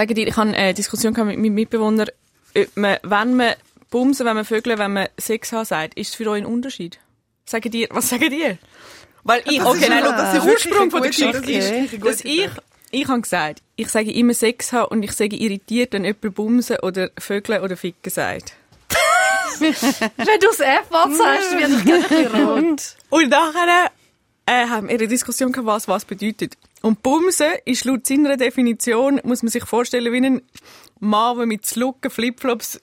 Sagen dir, ich habe eine Diskussion mit meinem Mitbewohner, ob man, wenn man bumsen, wenn man vögeln, wenn man Sex haben sagt, ist es für euch ein Unterschied? Sagen dir, was sagen dir? Weil ich, okay, nein, schau, der Ursprung von der Geschichte okay. ist, dass ich, ich habe gesagt, ich sage immer Sex haben und ich sage irritiert, wenn jemand bumsen oder vögeln oder ficken sagt. Wenn du das F-Wort sagst, wird ich gerne rot. Und nachher äh, haben wir eine Diskussion gehabt, was was bedeutet. Und Bumsen ist laut seiner Definition, muss man sich vorstellen, wie ein Mann, der mit Slucken Flipflops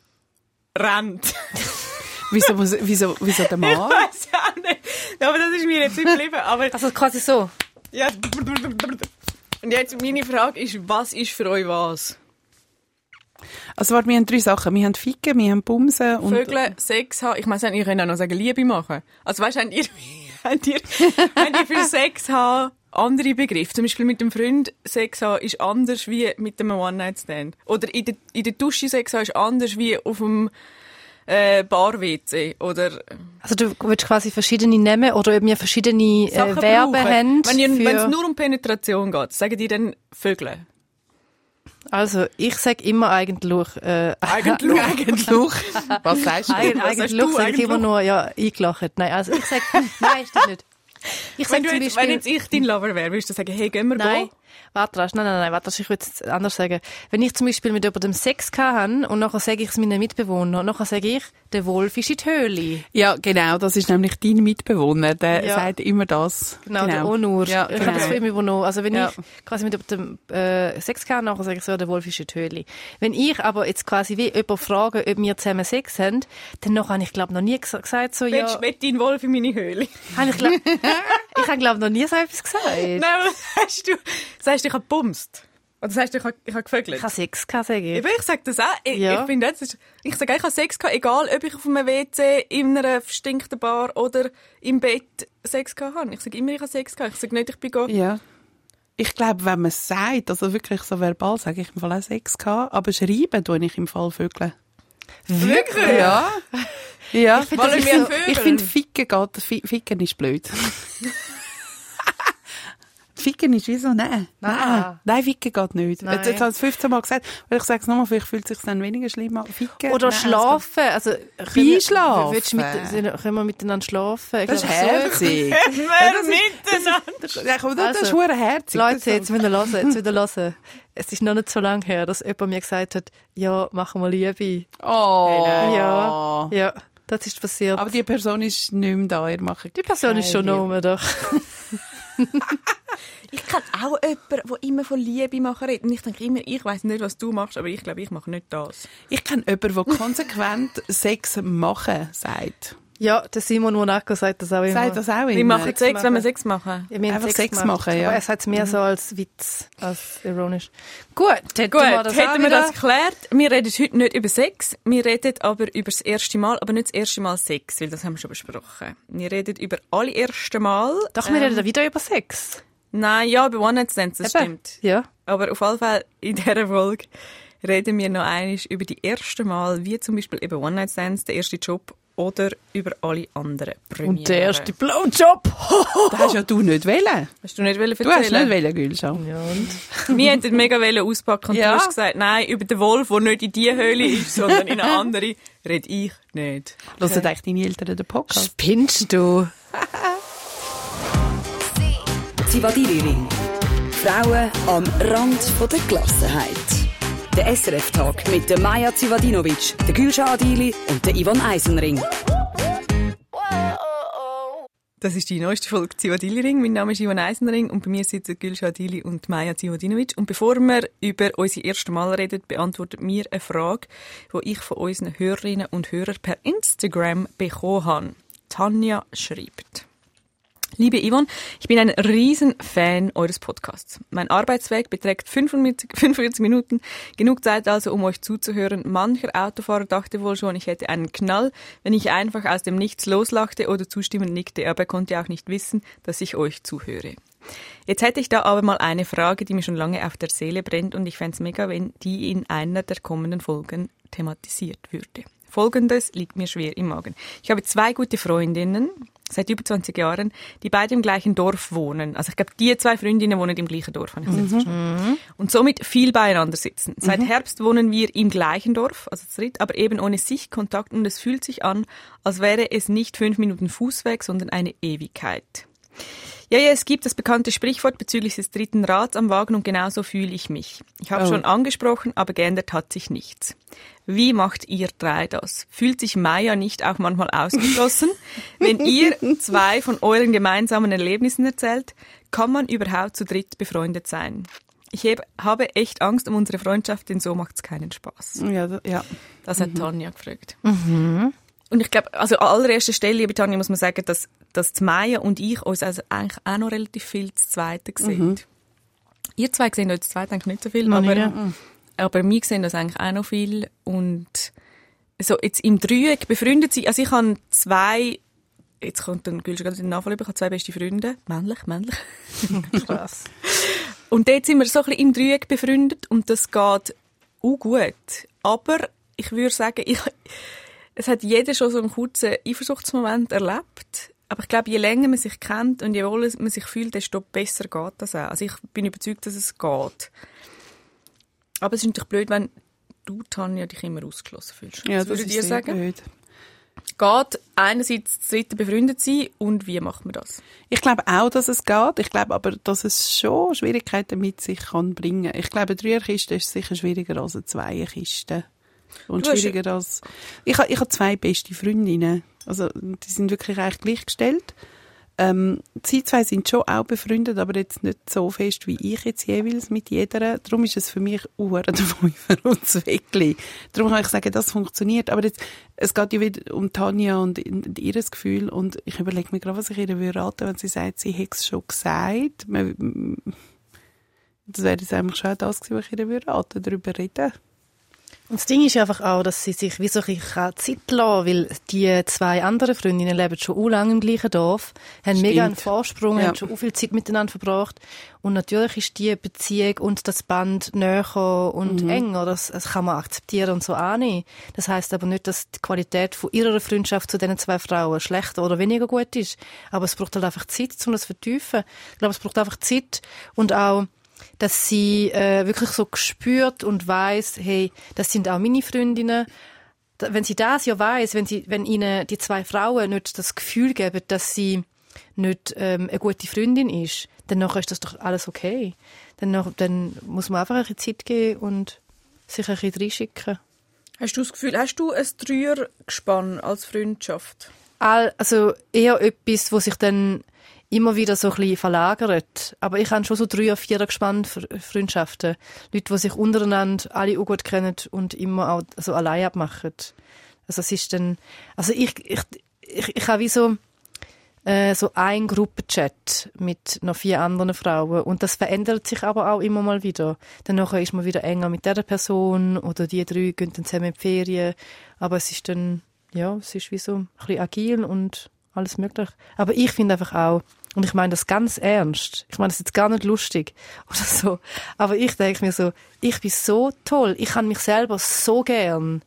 rennt. Wieso, wieso, wieso der Ich Mann? weiß ja auch nicht. Aber das ist mir jetzt geblieben. Aber Also quasi so. ja. Und jetzt meine Frage ist, was ist für euch was? Also warte, wir haben drei Sachen. Wir haben Ficken, wir haben Bumsen und... Vögel, Sex haben. Ich meine, ihr könnt auch noch sagen, Liebe machen. Also weißt du, habt ihr, habt ihr, habt ihr für Sex haben andere Begriffe? Zum Beispiel mit dem Freund Sex haben ist anders wie mit einem One-Night-Stand. Oder in der, in der Dusche Sex haben ist anders wie auf dem äh, Bar-WC. Oder Also du willst quasi verschiedene nehmen oder ob wir verschiedene äh, Sachen Verben brauchen. haben. Wenn für- wenn es nur um Penetration geht, sagen die dann Vögel? Also ich sage immer eigentlich... Äh, Eigentlich. Eigentlich. Was sagst du? Eig eigentlich sage ich immer eigentlich? nur, ja, eingelacht. Nein, also ich sage, nein, stimmt nicht. Ich Wenn, du jetzt, wenn Beispiel... jetzt ich dein Lover wäre, würdest du sagen, hey, gehen wir Nein, go? Warte, nein, nein, nein, warte, ich würde es anders sagen. Wenn ich zum Beispiel mit jemandem Sex hatte und nachher sage ich es meinen Mitbewohnern, nachher sage ich, der Wolf ist in die Höhle. Ja, genau, das ist nämlich dein Mitbewohner, der Ja. sagt immer das. Genau, der Onur. Ja, Ich habe das genau. von ihm übernommen. Also wenn Ja. ich quasi mit jemandem äh, Sex hatte, nachher sage ich so, der Wolf ist in die Höhle. Wenn ich aber jetzt quasi wie jemand frage, ob wir zusammen Sex haben, dann nachher habe ich glaube noch nie ges- gesagt so, ja, Willst du mit dein Wolf in meine Höhle? habe ich glaube ich habe glaube noch nie so etwas gesagt. Nein, aber sagst du, sagst du, ich habe bumst? Oder sagst du, ich habe, ich gefögelt? Ich habe Sex gehabt, sage ich. Eben, ich sage das auch. Ich, Ja. ich das ist, ich sage, ich habe Sex gehabt, egal ob ich auf einem WC, in einer verstinkten Bar oder im Bett Sex gehabt habe. Ich sage immer, ich habe Sex gehabt. Ich sage nicht, ich bin go. Ja. Ich glaube, wenn man es sagt, also wirklich so verbal, sage ich im Fall auch Sex gehabt, aber schreiben tue ich im Fall Vögeln. Wirklich? Ja. Ja. Ich finde, das finde, Ficken geht, Fi- Ficken ist blöd. Ficken ist wie so, nein. Nein, nein Ficken geht nicht. Nein. Jetzt, jetzt habe ich es 15 Mal gesagt, weil ich sage es nochmal, vielleicht fühlt es sich dann weniger schlimm an. Ficken, Oder nein, schlafen. Also, können wir- Einschlafen. willst du Mit, können wir miteinander schlafen? Ich Das ist herzig. Wir miteinander. Das, ist Also, verdammt herzig. Leute, jetzt wieder hören, jetzt wieder hören. Es ist noch nicht so lange her, dass jemand mir gesagt hat, ja, machen wir Liebe. Oh. Ja, ja, das ist passiert. Aber die Person ist nicht mehr da. Ihr macht die Person ist schon noch doch. Ich kenne auch jemanden, der immer von Liebe machen redet. Und ich denke immer, ich weiß nicht, was du machst, aber ich glaube, ich mache nicht das. Ich kenne jemanden, der konsequent Sex machen sagt. Ja, der Simon Monaco sagt das auch immer. Sagt das auch immer. Wir machen Sex Sex, machen. wenn wir Sex machen. Ja, wir Einfach Sex gemacht. machen, ja. Aber er sagt es mehr so als Witz, als ironisch. Gut, hätten Gut, wir das hätten wir das geklärt. Wir reden heute nicht über Sex, wir reden aber über das erste Mal, aber nicht das erste Mal Sex, weil das haben wir schon besprochen. Wir reden über alle erste Mal. Doch, wir reden wieder über Sex. Nein, ja, über One-Night-Stands, das Eben. stimmt. Ja. Aber auf jeden Fall in dieser Folge reden wir noch einmal über die erste Mal, wie zum Beispiel eben One-Night-Stands, der erste Job oder über alle anderen Premieren. Und der erste Blowjob. Das hast ja du nicht wollen. Hast du nicht wollen Du hast nicht erzählen? wollen, Gülschan. Ja, und? Wir hätten mega wollen auspacken und Ja. du hast gesagt, nein, über den Wolf, der nicht in die Höhle ist, sondern in eine andere, rede ich nicht. Hören eigentlich deine Eltern den Podcast? Spinnst du? Zivadili-Ring. Frauen am Rand der Gelassenheit. Der SRF-Tag mit der Maja Zivadinovic, der Gülşah Adili und der Ivan Eisenring. Das ist die neueste Folge Zivadili Ring. Mein Name ist Ivan Eisenring und bei mir sitzen Gülşah Adili und Maja Zivadinovic. Und bevor wir über unsere erste Mal reden, beantwortet mir eine Frage, die ich von unseren Hörerinnen und Hörern per Instagram bekommen habe. Tanja schreibt. Liebe Yvonne, ich bin ein riesen Fan eures Podcasts. Mein Arbeitsweg beträgt 45, 45 Minuten. Genug Zeit also, um euch zuzuhören. Mancher Autofahrer dachte wohl schon, ich hätte einen Knall, wenn ich einfach aus dem Nichts loslachte oder zustimmend nickte, aber er konnte auch nicht wissen, dass ich euch zuhöre. Jetzt hätte ich da aber mal eine Frage, die mir schon lange auf der Seele brennt und ich fände es mega, wenn die in einer der kommenden Folgen thematisiert würde. Folgendes liegt mir schwer im Magen. Ich habe zwei gute Freundinnen, seit über 20 Jahren, die beide im gleichen Dorf wohnen. Also ich glaube, die zwei Freundinnen wohnen im gleichen Dorf, habe ich das jetzt verstanden. Und somit viel beieinander sitzen. Seit Herbst wohnen wir im gleichen Dorf, also zu dritt, aber eben ohne Sichtkontakt und es fühlt sich an, als wäre es nicht fünf Minuten Fußweg, sondern eine Ewigkeit. Ja, ja, es gibt das bekannte Sprichwort bezüglich des dritten Rads am Wagen und genauso fühle ich mich. Ich habe Oh. schon angesprochen, aber geändert hat sich nichts. Wie macht ihr drei das? Fühlt sich Maya nicht auch manchmal ausgeschlossen? Wenn ihr zwei von euren gemeinsamen Erlebnissen erzählt, kann man überhaupt zu dritt befreundet sein? Ich heb, habe echt Angst um unsere Freundschaft, denn so macht's keinen Spaß. Ja, ja. Das hat Tanja gefragt. Und ich glaube, also an allererster Stelle, liebe Tanja, muss man sagen, dass, dass die Maya und ich uns also eigentlich auch noch relativ viel zu Zweiten sehen. Ihr zwei sehen euch zu zweit eigentlich nicht so viel, Noch aber, nicht, aber wir sehen das eigentlich auch noch viel. Und so jetzt im Dreieck befreundet sie, also ich habe zwei, jetzt kommt dann Gülsch gerade den Nachfall über, ich habe zwei beste Freunde, männlich, männlich. Krass. Und dort sind wir so ein bisschen im Dreieck befreundet und das geht auch gut. Aber ich würde sagen, ich, es hat jeder schon so einen kurzen Eifersuchtsmoment erlebt. Aber ich glaube, je länger man sich kennt und je wohler man sich fühlt, desto besser geht das auch. Also ich bin überzeugt, dass es geht. Aber es ist natürlich blöd, wenn du, Tanja, dich immer ausgeschlossen fühlst. ja das ihr sehr sagen? blöd. Geht einerseits das dritte befreundet sein und wie macht man das? Ich glaube auch, dass es geht. Ich glaube aber, dass es schon Schwierigkeiten mit sich kann bringen. Ich glaube, eine Dreierkiste ist sicher schwieriger als eine Zweierkiste. Und Du schwieriger als... Ich habe ich habe zwei beste Freundinnen. Also, die sind wirklich eigentlich gleichgestellt. Ähm, sie zwei sind schon auch befreundet, aber jetzt nicht so fest wie ich jetzt jeweils mit jeder. Darum ist es für mich uhr der Fünfer und Zweckli. Darum kann ich sagen, das funktioniert. Aber jetzt, es geht ja wieder um Tanja und, und ihr Gefühl und ich überlege mir gerade, was ich ihr würde raten, wenn sie sagt, sie hätte es schon gesagt. Man- Das wäre jetzt eigentlich schon das gewesen, was ich ihr würde raten, darüber reden. Und das Ding ist einfach auch, dass sie sich wie so ein Zeit lassen weil die zwei anderen Freundinnen leben schon u lange im gleichen Dorf, haben mega einen Vorsprung, Ja. haben schon u viel Zeit miteinander verbracht. Und natürlich ist die Beziehung und das Band näher und Mhm. enger. Das, das kann man akzeptieren und so annehmen. Das heißt aber nicht, dass die Qualität von ihrer Freundschaft zu diesen zwei Frauen schlechter oder weniger gut ist. Aber es braucht halt einfach Zeit, um das zu vertiefen. Ich glaube, es braucht einfach Zeit und auch dass sie äh, wirklich so gespürt und weiß, hey, das sind auch meine Freundinnen. Wenn sie das ja weiß, wenn sie, wenn ihnen die zwei Frauen nicht das Gefühl geben, dass sie nicht ähm, eine gute Freundin ist, dann nachher ist das doch alles okay. Dann, nach, dann muss man einfach ein bisschen Zeit geben und sich ein bisschen reinschicken. Hast du das Gefühl, hast du ein Dreiergespann als Freundschaft? All, also eher etwas, wo sich dann immer wieder so ein bisschen verlagert. Aber ich habe schon so drei oder vier gespannt Freundschaften. Leute, die sich untereinander alle auch gut kennen und immer auch so allein abmachen. Also es ist dann, also ich, ich, ich, ich habe wie so, äh, so ein Gruppenchat mit noch vier anderen Frauen und das verändert sich aber auch immer mal wieder. Dann nachher ist man wieder enger mit dieser Person oder die drei gehen dann zusammen in die Ferien. Aber es ist dann, ja, es ist wie so ein bisschen agil und alles möglich. Aber ich finde einfach auch, und ich meine das ganz ernst, ich meine das jetzt gar nicht lustig oder so, aber ich denke mir so, ich bin so toll, ich kann mich selber so gern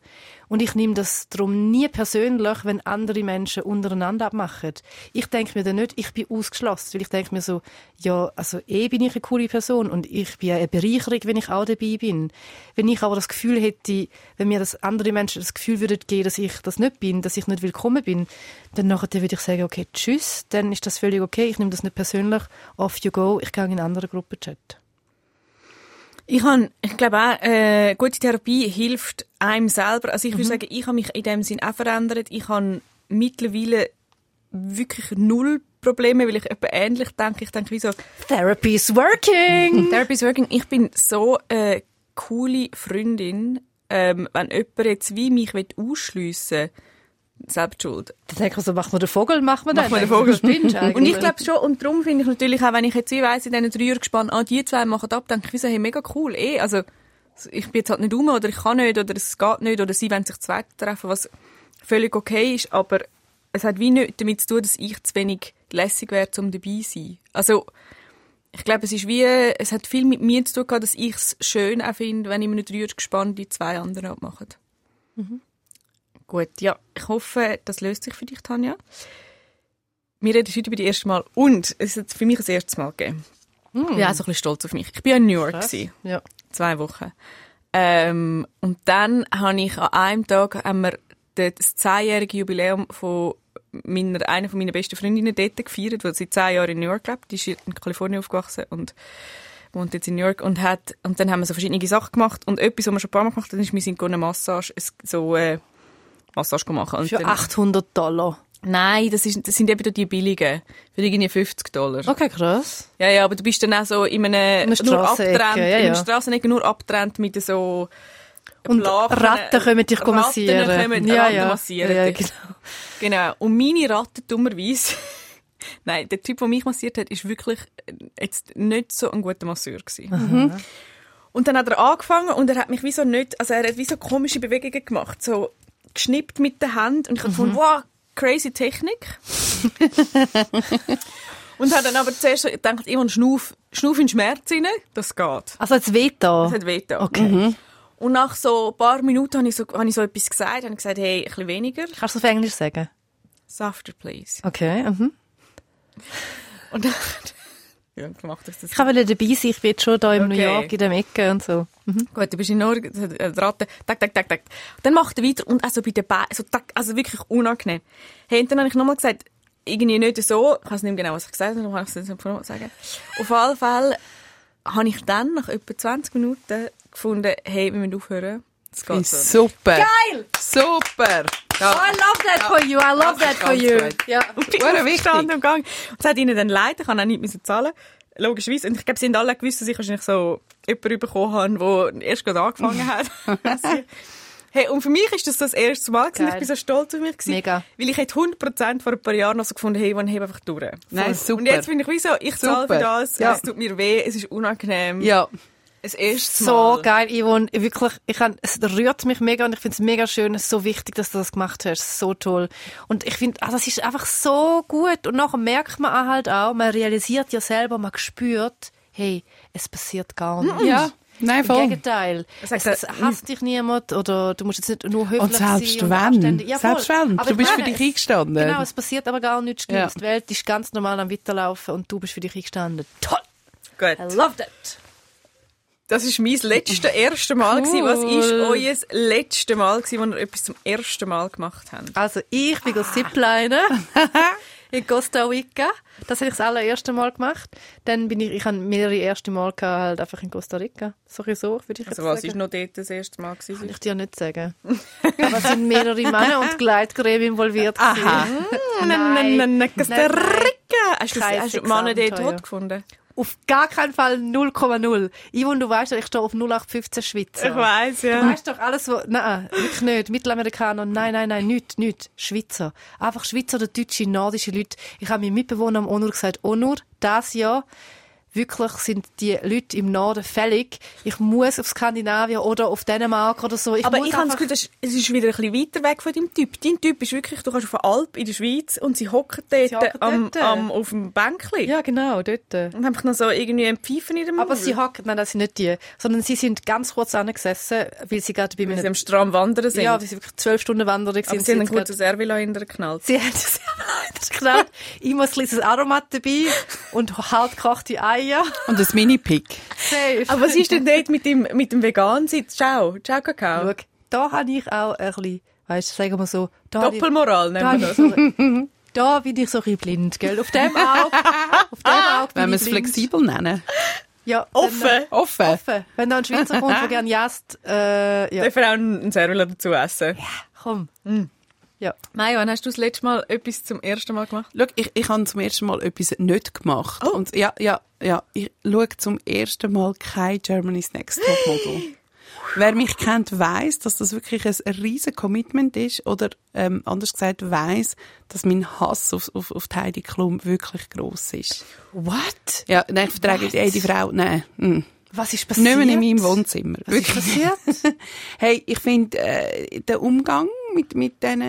und ich nehme das darum nie persönlich, wenn andere Menschen untereinander abmachen. Ich denke mir dann nicht, ich bin ausgeschlossen, weil ich denke mir so, ja, also eh bin ich eine coole Person und ich bin eine Bereicherung, wenn ich auch dabei bin. Wenn ich aber das Gefühl hätte, wenn mir das andere Menschen das Gefühl würden geben, dass ich das nicht bin, dass ich nicht willkommen bin, dann nachher würde ich sagen, okay, tschüss, dann ist das völlig okay, ich nehme das nicht persönlich, off you go, ich gehe in andere Gruppe chatten. Ich, han, ich glaube auch, äh, gute Therapie hilft einem selber. Also ich Mhm. würde sagen, ich habe mich in dem Sinn auch verändert. Ich habe mittlerweile wirklich null Probleme, weil ich etwa ähnlich denke. Ich denke wie so, Therapy is working! Therapy is working. Ich bin so eine coole Freundin. Ähm, wenn jemand jetzt wie mich ausschliessen will, selbst schuld. Dann denke ich so, macht man den Vogel, macht man den? Macht man den Vogel. Und ich glaube schon, und darum finde ich natürlich auch, wenn ich jetzt weiss, in diesen drei gespannt, ah, die zwei machen ab, denke ich, wie so, hey, mega cool, eh, also, ich bin jetzt halt nicht um, oder ich kann nicht, oder es geht nicht, oder sie wollen sich zwei treffen, was völlig okay ist, aber es hat wie nichts damit zu tun, dass ich zu wenig lässig wäre, um dabei zu sein. Also, ich glaube, es ist wie, es hat viel mit mir zu tun gehabt, dass ich es schön auch finde, wenn ich mir nicht rührt gespannt die zwei anderen abmachen. Gut, ja, ich hoffe, das löst sich für dich, Tanja. wir reden heute über die erste Mal und es hat für mich das erste Mal gegeben. Ich bin auch so ein bisschen stolz auf mich. Ich bin ja in New York. Gewesen, Ja. zwei Wochen. Ähm, und dann habe ich an einem Tag haben wir das zehnjährige Jubiläum von meiner, einer von meiner besten Freundinnen dort gefeiert, weil sie zehn Jahre in New York lebt. Die ist in Kalifornien aufgewachsen und wohnt jetzt in New York und hat, und dann haben wir so verschiedene Sachen gemacht und etwas, was wir schon ein paar Mal gemacht haben, ist, wir sind eine Massage, so, äh, Massage machen. Und Für dann- 800 Dollar. Nein, das, ist, das sind eben die billigen. Für irgendwie 50 Dollar. Okay, krass. Ja, ja, aber du bist dann auch so in einem, nur Strassenecke, abgetrennt, ja, in einer ja. Strassenecke nur abgetrennt mit so Und Lachen- Ratten kommen dich Ratten massieren. kommen ja, Ratten ja. massieren ja, genau. Genau. Und meine Ratte, dummerweise, nein, der Typ, der mich massiert hat, ist wirklich jetzt nicht so ein guter Masseur gewesen. Und dann hat er angefangen und er hat mich wie so nicht, also er hat wie so komische Bewegungen gemacht, so geschnippt mit der Hand und ich habe gefunden, wow, crazy Technik. und hat dann aber zuerst gedacht, ich schnuff, schnuff in Schmerz rein, das geht. Also jetzt Veto. Das hat weh getan. Okay. Und nach so ein paar Minuten habe ich so, habe ich so etwas gesagt, habe gesagt, hey, ein bisschen weniger. Kannst du es auf Englisch sagen? Softer, please. Okay. Mhm. Und dann, gemacht das. Ich wollte dabei sein, ich bin schon da in New Okay. York, in der Ecke und so. Gut, du bist in Norge, äh, die Ratte, tak, tak, tak, tak. Dann macht er weiter und also bei den Beinen, so tak, also wirklich unangenehm. Hey, und dann habe ich nochmal gesagt, irgendwie nicht so, ich weiß nicht mehr genau, was ich gesagt habe, ich kann es jetzt noch sagen. Auf alle Fälle habe ich dann nach etwa 20 Minuten gefunden, hey, wir müssen aufhören. Das geht so. Super. Geil! Super! Ja. Oh, I love that for you, I love that for you. gut. Ja. Hure wichtig. und gegangen. Und es hat ihnen dann leid, ich habe auch nichts müssen zahlen. Logischerweise. Und ich glaube, sie haben alle gewusst, dass ich wahrscheinlich so jemanden bekommen habe, der erst gerade angefangen hat. hey, und für mich ist das das erste Mal gewesen. Ich bin so stolz auf mich gewesen. Mega. Weil ich hätte 100% vor ein paar Jahren noch so gefunden, hey, wann heb einfach durch. Nein, super. Und jetzt bin ich wie so, ich zahle für das, Ja. es tut mir weh, es ist unangenehm. Ja. Das erste So Mal. geil, Yvonne. Wirklich, ich kann, es rührt mich mega und ich finde es mega schön, es ist so wichtig, dass du das gemacht hast. So toll. Und ich finde, ah, das ist einfach so gut. Und nachher merkt man auch halt auch, man realisiert ja selber, man spürt, hey, es passiert gar nichts. Ja. Nein, Im voll. Gegenteil. Es, es er, hasst dich niemand oder du musst jetzt nicht nur höflich Und selbst sein. und wenn. anständig. Ja, voll. Selbst wenn. Aber Du bist für meine, dich es- eingestanden. Genau, es passiert aber gar nichts Ja. Die Welt ist ganz normal am Weiterlaufen und du bist für dich eingestanden. Toll! Gut. I love that! Das war mein letztes, erste Mal. Gewesen. Was ist euer letztes Mal, wo ihr etwas zum ersten Mal gemacht habt? Also ich bin ah. Ziplinen in Costa Rica. Das habe ich das allererste Mal gemacht. Dann bin ich, ich habe mehrere erste Mal gehabt, halt einfach in Costa Rica. So ein so, würde ich Also was sagen. ist noch dort das erste Mal Kann gewesen? ich dir nicht sagen. Aber es sind mehrere Männer und Gleitgräben involviert. Aha. Nein, nein, nein, nein, Costa. Rica! Hast du, hast du Männer dort tot gefunden? Auf gar keinen Fall 0,0. Yvonne, du weißt doch, ich stehe auf 0815 Schweizer. weiss, Du weißt doch alles, wo, nein, wirklich nicht. Mittelamerikaner, nein, nein, nein, nicht, nicht. Schweizer. Einfach Schweizer oder deutsche, nordische Leute. Ich habe meinem Mitbewohner am Onur gesagt, Onur, das Jahr, wirklich sind die Leute im Norden fällig. Ich muss auf Skandinavien oder auf Dänemark oder so. Ich Aber ich habe das Gefühl, das es ist wieder ein bisschen weiter weg von deinem Typ. Dein Typ ist wirklich, du kannst auf eine Alp in der Schweiz und sie hocken dort, Sie hocken am, dort. am, auf dem Bänkchen. Ja, genau, dort. Und einfach noch so irgendwie ein Pfeifen in dem Aber Maul. sie hocken, nein, das sind nicht die, sondern sie sind ganz kurz angesessen, weil sie gerade bei Weil mir sie am Strand wandern sind. ja, weil sie wirklich zwölf Stunden wandern waren. aber und sie haben ein gutes Servilo hintergeknallt. Sie hat es geknallt. Immer ein kleines Aromat dabei und hart gekochte Eier. Und ein Mini-Pick. Safe. Aber was ist denn dort mit dem, mit dem Vegan-Sitz? Ciao. Ciao, Kakao. Schau, da habe ich auch ein bisschen, weißt du, sagen wir so, da, habe ich, Doppelmoral nennen wir ich das. so, da bin ich so ein bisschen blind, gell? Auf dem Auge, auf dem Auge bin Wenn wir es flexibel nennen. Ja, Offen. Wenn, Offen. offen. Wenn da ein Schweizer kommt, der gerne jasst, äh, ja, Darf er auch ein Servilo dazu essen? komm. Ja. Maja, wann hast du das letzte Mal etwas zum ersten Mal gemacht? Schau, ich, ich habe zum ersten Mal etwas nicht gemacht. Oh. Und ja, ja, ja, ich schaue zum ersten Mal kein Germany's Next Topmodel. Wer mich kennt, weiß, dass das wirklich ein riesen Commitment ist. Oder ähm, anders gesagt, weiß, dass mein Hass auf, auf, auf die Heidi Klum wirklich gross ist. What? Ja, nein, ich vertrage What? ey, die Frau, nein. Mm. Was ist passiert? Nicht mehr in meinem Wohnzimmer. Was ist passiert? Hey, ich finde, äh, der Umgang mit, mit diesen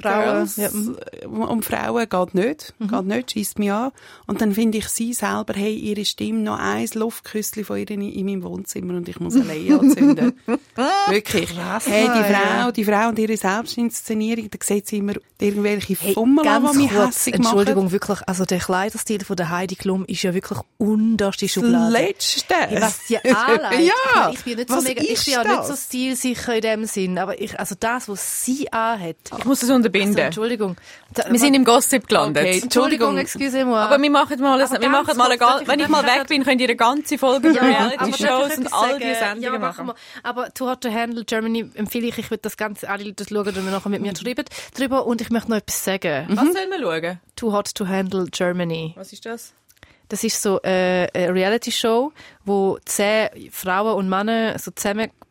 Frauen, Girls ja, mhm. um, Frauen geht nicht, geht nicht, schießt mich an. Und dann finde ich sie selber, hey, ihre Stimme, noch ein Luftküsschen von ihr in, in meinem Wohnzimmer und ich muss allein anzünden. Wirklich. Krass, hey, die ja. Frau, die Frau und ihre Selbstinszenierung, da sieht sie immer irgendwelche Hey, Fummel die mich hässig machen. Entschuldigung, wirklich, also der Kleiderstil von der Heidi Klum ist ja wirklich unterste Schublade. Letzte. Hey, was die anlegt. ja. Ich bin nicht so mega, ich bin ja nicht so stilsicher in dem Sinn, aber ich, also das, was sie anhat. Ich muss das unterbinden. Also, Entschuldigung. Wir sind im Gossip gelandet. Okay. Entschuldigung, Entschuldigung. excusez-moi. Aber wir machen mal, ein, wir machen mal eine, wenn ich mal weg bin, könnt ihr eine ganze Folge über aber Reality-Shows und all sagen? die ja, Sendungen aber machen machen. Aber Too Hot to Handle Germany empfehle ich, ich würde das Ganze, alle Leute das schauen, wenn wir nachher mit Mhm. mir schreiben drüber. Und ich möchte noch etwas sagen. Was sollen wir schauen? Too Hot to Handle Germany. Was ist das? Das ist so äh, eine Reality-Show, wo zehn Frauen und Männer so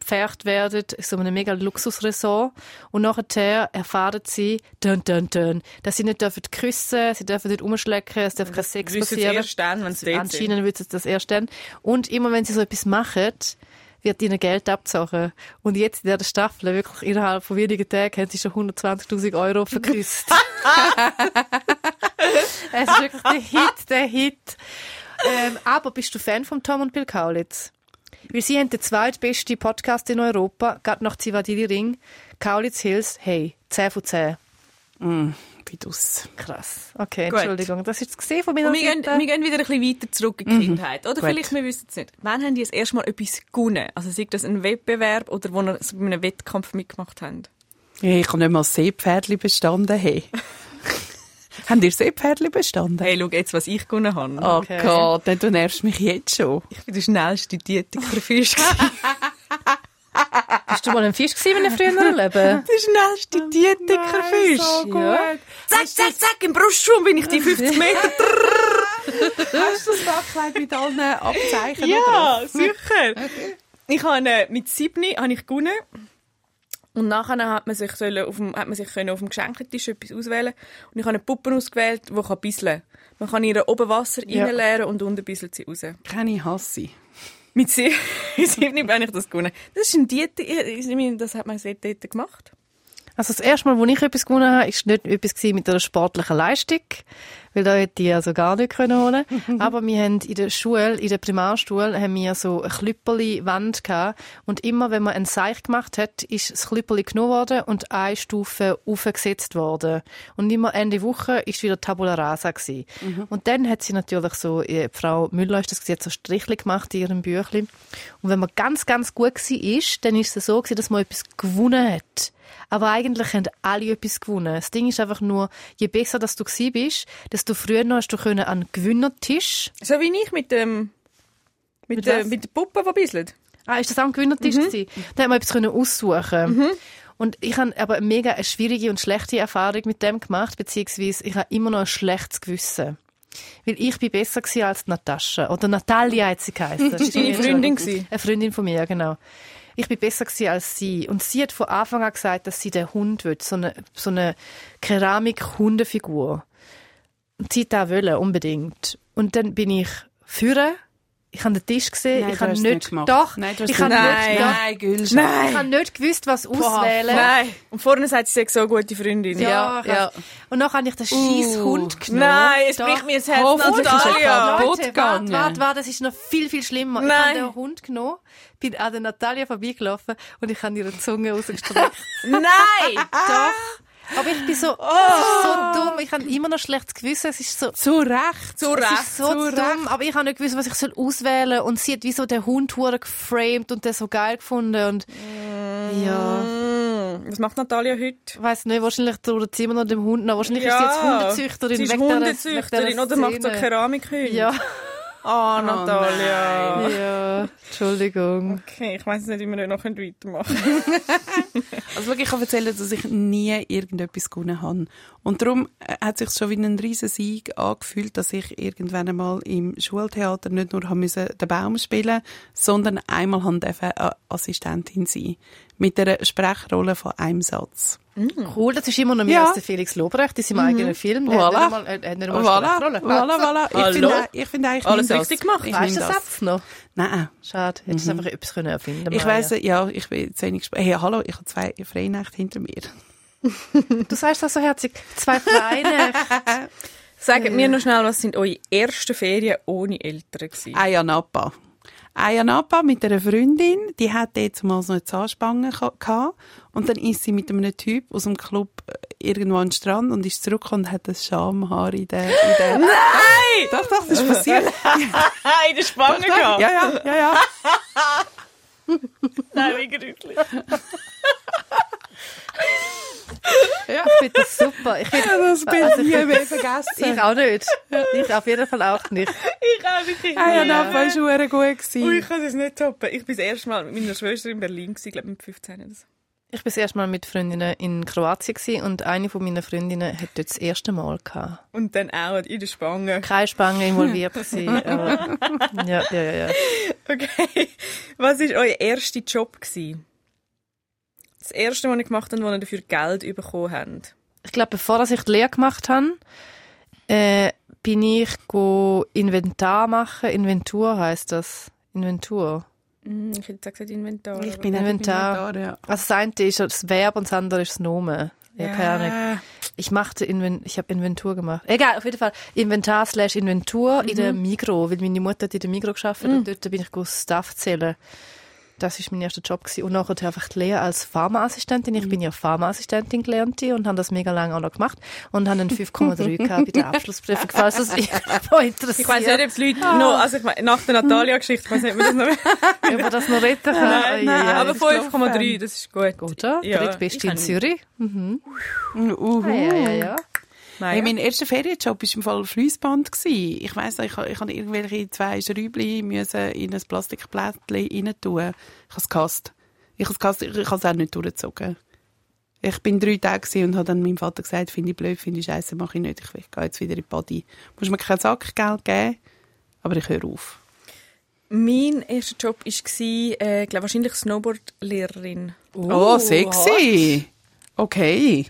zusammengepfercht werden, in so einem mega Luxusresort. Und nachher erfahren sie, dun, dun, dun, dass sie nicht dürfen küssen, sie dürfen nicht umschlecken, es darf kein Sex passieren. erst dann, wenn sie dort sind. Anscheinend wissen sie das erst dann. Und immer wenn sie so etwas machen, wird ihnen Geld abgezogen. Und jetzt in dieser Staffel, wirklich innerhalb von wenigen Tagen, haben sie schon 120.000 Euro verküsst. es ist wirklich der Hit, der Hit. Ähm, aber bist du Fan von Tom und Bill Kaulitz? Weil sie haben den zweitbesten Podcast in Europa, gerade nach Zivadili Ring. Kaulitz Hills, hey, 10 von 10. Mm, wie du's. Krass. Okay, Gut. Entschuldigung. Das ist jetzt gesehen von meiner Und wir gehen, Seite. wir gehen wieder ein bisschen weiter zurück in die Kindheit. Oder Gut. vielleicht, wir wissen es nicht. Wann haben die das erste Mal etwas gewonnen? Also sei das ein Wettbewerb oder wo ihr so bei einem Wettkampf mitgemacht habt? Ja, ich habe nicht mal das Seepferdli bestanden. Hey. Habt ihr Seepferdli bestanden? Hey, schau jetzt, was ich gewonnen habe. Oh Okay. Gott, dann du nervst mich jetzt schon. Ich bin der schnellste Diätikerfisch. Bist du mal ein Fisch gewesen in einem früheren Leben? der schnellste Diätikerfisch. so gut. Ja. Zack, zack, zack, im Brustschwung bin ich die 50 Meter. Hast du das Backkleid mit allen Abzeichen ja, sicher. Ich habe äh, mit sieben habe ich gewonnen. Und nachher hat man sich, sollen auf dem, hat man sich können auf dem Geschenketisch etwas auswählen Und ich habe eine Puppe ausgewählt, die kann bisseln Man kann ihr oben Wasser Ja. reinleeren und unten bisselt sie raus. Keine Hasse. Mit sie- mit sieben habe ich das gewonnen. Das ist ein meine, das hat man seit dort gemacht. Also das erste Mal, wo ich etwas gewonnen habe, ist nicht etwas mit einer sportlichen Leistung, weil da hätte ich also gar nicht können holen. Aber wir haben in der Schule, in der Primarschule, haben wir so eine Klüpperli-Wand gehabt und immer, wenn man einen Seich gemacht hat, ist das Klüpperli genommen worden und eine Stufe aufgesetzt worden. Und immer Ende Woche ist wieder Tabula Rasa gewesen. Und dann hat sie natürlich so, äh, Frau Müller ist das, hat so Strichli gemacht in ihrem Büchli. Und wenn man ganz, ganz gut war, ist, dann ist es so gewesen, dass man etwas gewonnen hat. Aber eigentlich haben alle etwas gewonnen. Das Ding ist einfach nur, je besser dass du gsi bist, desto früher noch hast du können an Gewinnertisch. So wie ich mit dem, mit, Mit der, mit der Puppe, die bisselt. Ah, ist das am Gewinnertisch mhm. Da hat man etwas können aussuchen. Und ich habe aber eine mega eine schwierige und schlechte Erfahrung mit dem gemacht, beziehungsweise ich habe immer noch ein schlechtes Gewissen. Weil ich bin besser gewesen als Natascha. Oder Natalia hat sie geheißen. Das war deine Freundin. gewesen. Eine Freundin von mir, genau. Ich bin besser gewesen als sie. Und sie hat von Anfang an gesagt, dass sie den Hund will. So eine, so eine Keramik-Hundefigur. Hat auch wollen, unbedingt. Und dann bin ich führen. Ich habe den Tisch gesehen. Nein, ich habe nicht, nicht gemacht. doch. Nein, du hast ich habe nicht- nicht, Nein. doch. Nein. Ich habe nicht gewusst, was auswählen. Nein. Und vorne sagt sie, so eine gute Freundin. Ja, Ja. Und dann habe ich den scheiß Hund genommen. Nein, es Doch. bricht mir das Herz, ist er Natalia. Leute, gegangen. warte, warte, warte, das ist noch viel, viel schlimmer. Ich Nein. habe den Hund genommen, bin an der Natalia vorbeigelaufen und ich habe ihre Zunge rausgestreckt. Nein! Doch. Aber ich bin so, das ist so dumm. Ich habe immer noch schlechtes Gewissen. Es ist so, Zu Recht. Zu es Recht. ist so zu dumm. Aber ich habe nicht gewusst, was ich soll auswählen soll. Und sie hat wie so den Hund geframed und den so geil gefunden. Und, ja. Mm, Was macht Natalia heute? Ich weiss nicht, wahrscheinlich tut sie immer noch dem Hund noch. Wahrscheinlich ist Ja. sie jetzt Hundezüchterin. Sie ist Hundezüchterin oder macht so Szene. Keramikhunde? Ja, Ah, Natalia. ja. Entschuldigung. Okay, ich weiss nicht, wie wir noch weitermachen Also wirklich, ich kann erzählen, dass ich nie irgendetwas gewonnen habe. Und darum äh, hat sich schon wie ein riesen Sieg angefühlt, dass ich irgendwann einmal im Schultheater nicht nur haben müssen den Baum spielen, sondern einmal haben äh, Assistentin sein mit einer Sprechrolle von einem Satz. Cool, das ist immer noch mehr Ja. als der Felix Lobrecht in seinem eigenen Film. Der Voilà. hat er hat Voilà, voilà, voilà. Ich finde, ich finde eigentlich Alles das. richtig gemacht. Ich Weißt du Satz noch? Nein. Schade, hättest du einfach etwas können erfinden Ich Maja. weiss, ja, ich bin zu wenig gespannt. Hey, hallo, ich habe zwei Freinächte hinter mir. Du sagst das so herzig. Zwei kleine. Sagt mir noch schnell, was sind eure ersten Ferien ohne Eltern gewesen? Aya Napa. Aya Napa mit einer Freundin, die hat jetzt mal so eine Zahnspange gehabt. Und dann ist sie mit einem Typ aus dem Club äh, irgendwo an den Strand und ist zurückgekommen und hat ein Schamhaar in der, in der... Nein! Doch, doch, das ist passiert. in der Spange ja, ja, ja, ja. Nein, wie gruselig. Ich finde das super. Ich find, Das bin Also ich ich- nie mehr vergessen. ich auch nicht. Ich auf jeden Fall auch nicht. Ich auch wirklich. Aya Napa war schon gut Ui, gewesen. ich kann das nicht toppen. Ich bin das erste Mal mit meiner Schwester in Berlin, gewesen, glaube mit 15 oder so. Ich war das erste Mal mit Freundinnen in Kroatien gewesen und eine von meinen Freundinnen hat dort das erste Mal gehabt. Und dann auch in der Spange. Keine Spange involviert gewesen. aber ja, ja, ja, ja. Okay. Was war euer erster Job? Gewesen? Das erste, was ihr gemacht habt, wo ihr dafür Geld bekommen habt? Ich glaube, bevor dass ich die Lehre gemacht habe, äh, bin ich go Inventar machen. Inventur heißt das. Inventur. Hm, Ich hätte gesagt Inventar. Ich bin Inventar. Inventar, ja. Also das eine ist das Verb und das andere ist das Nomen. Ja, keine Ahnung. Ich machte Inven ich habe Inventur gemacht. Egal, auf jeden Fall Inventar slash Inventur in der Migro, weil meine Mutter hat in der Migro geschafft und dort bin ich go Stuff zählen. Das ist mein erster Job gewesen. und nachher einfach die Lehre als Pharmaassistentin. Ich bin ja Pharmaassistentin gelernte und habe das mega lange auch noch gemacht und habe einen 5,3 gehabt bei der Abschlussprüfung, falls das irgendwo interessiert. Ich weiss nicht, ob es Leute noch, also ich meine, nach der Natalia-Geschichte, ich weiss nicht, ob das noch... ob das noch retten kann. Nein, Ui, ui, ui. aber 5,3, das ist gut. Oder? Ja, Drittbeste ich in Zürich. Mhm. Uhu. Ja, ja, ja, ja. Nein, Hey, mein erster Ferienjob war im Fall Fließband. Ich weiss, ich, ich habe irgendwelche zwei Schräubchen müssen in ein Plastikblättchen rein tun. Ich habe es gehasst. Ich habe es ich, ich habe es auch nicht durchgezogen. Ich bin drei Tage und habe dann meinem Vater gesagt, finde ich blöd, finde ich scheiße, mache ich nicht. Ich, gehe jetzt wieder in die Body. Muss mir kein Sackgeld geben, aber ich höre auf. Mein erster Job war, äh, glaube wahrscheinlich Snowboard-Lehrerin. Oh, sexy. Okay.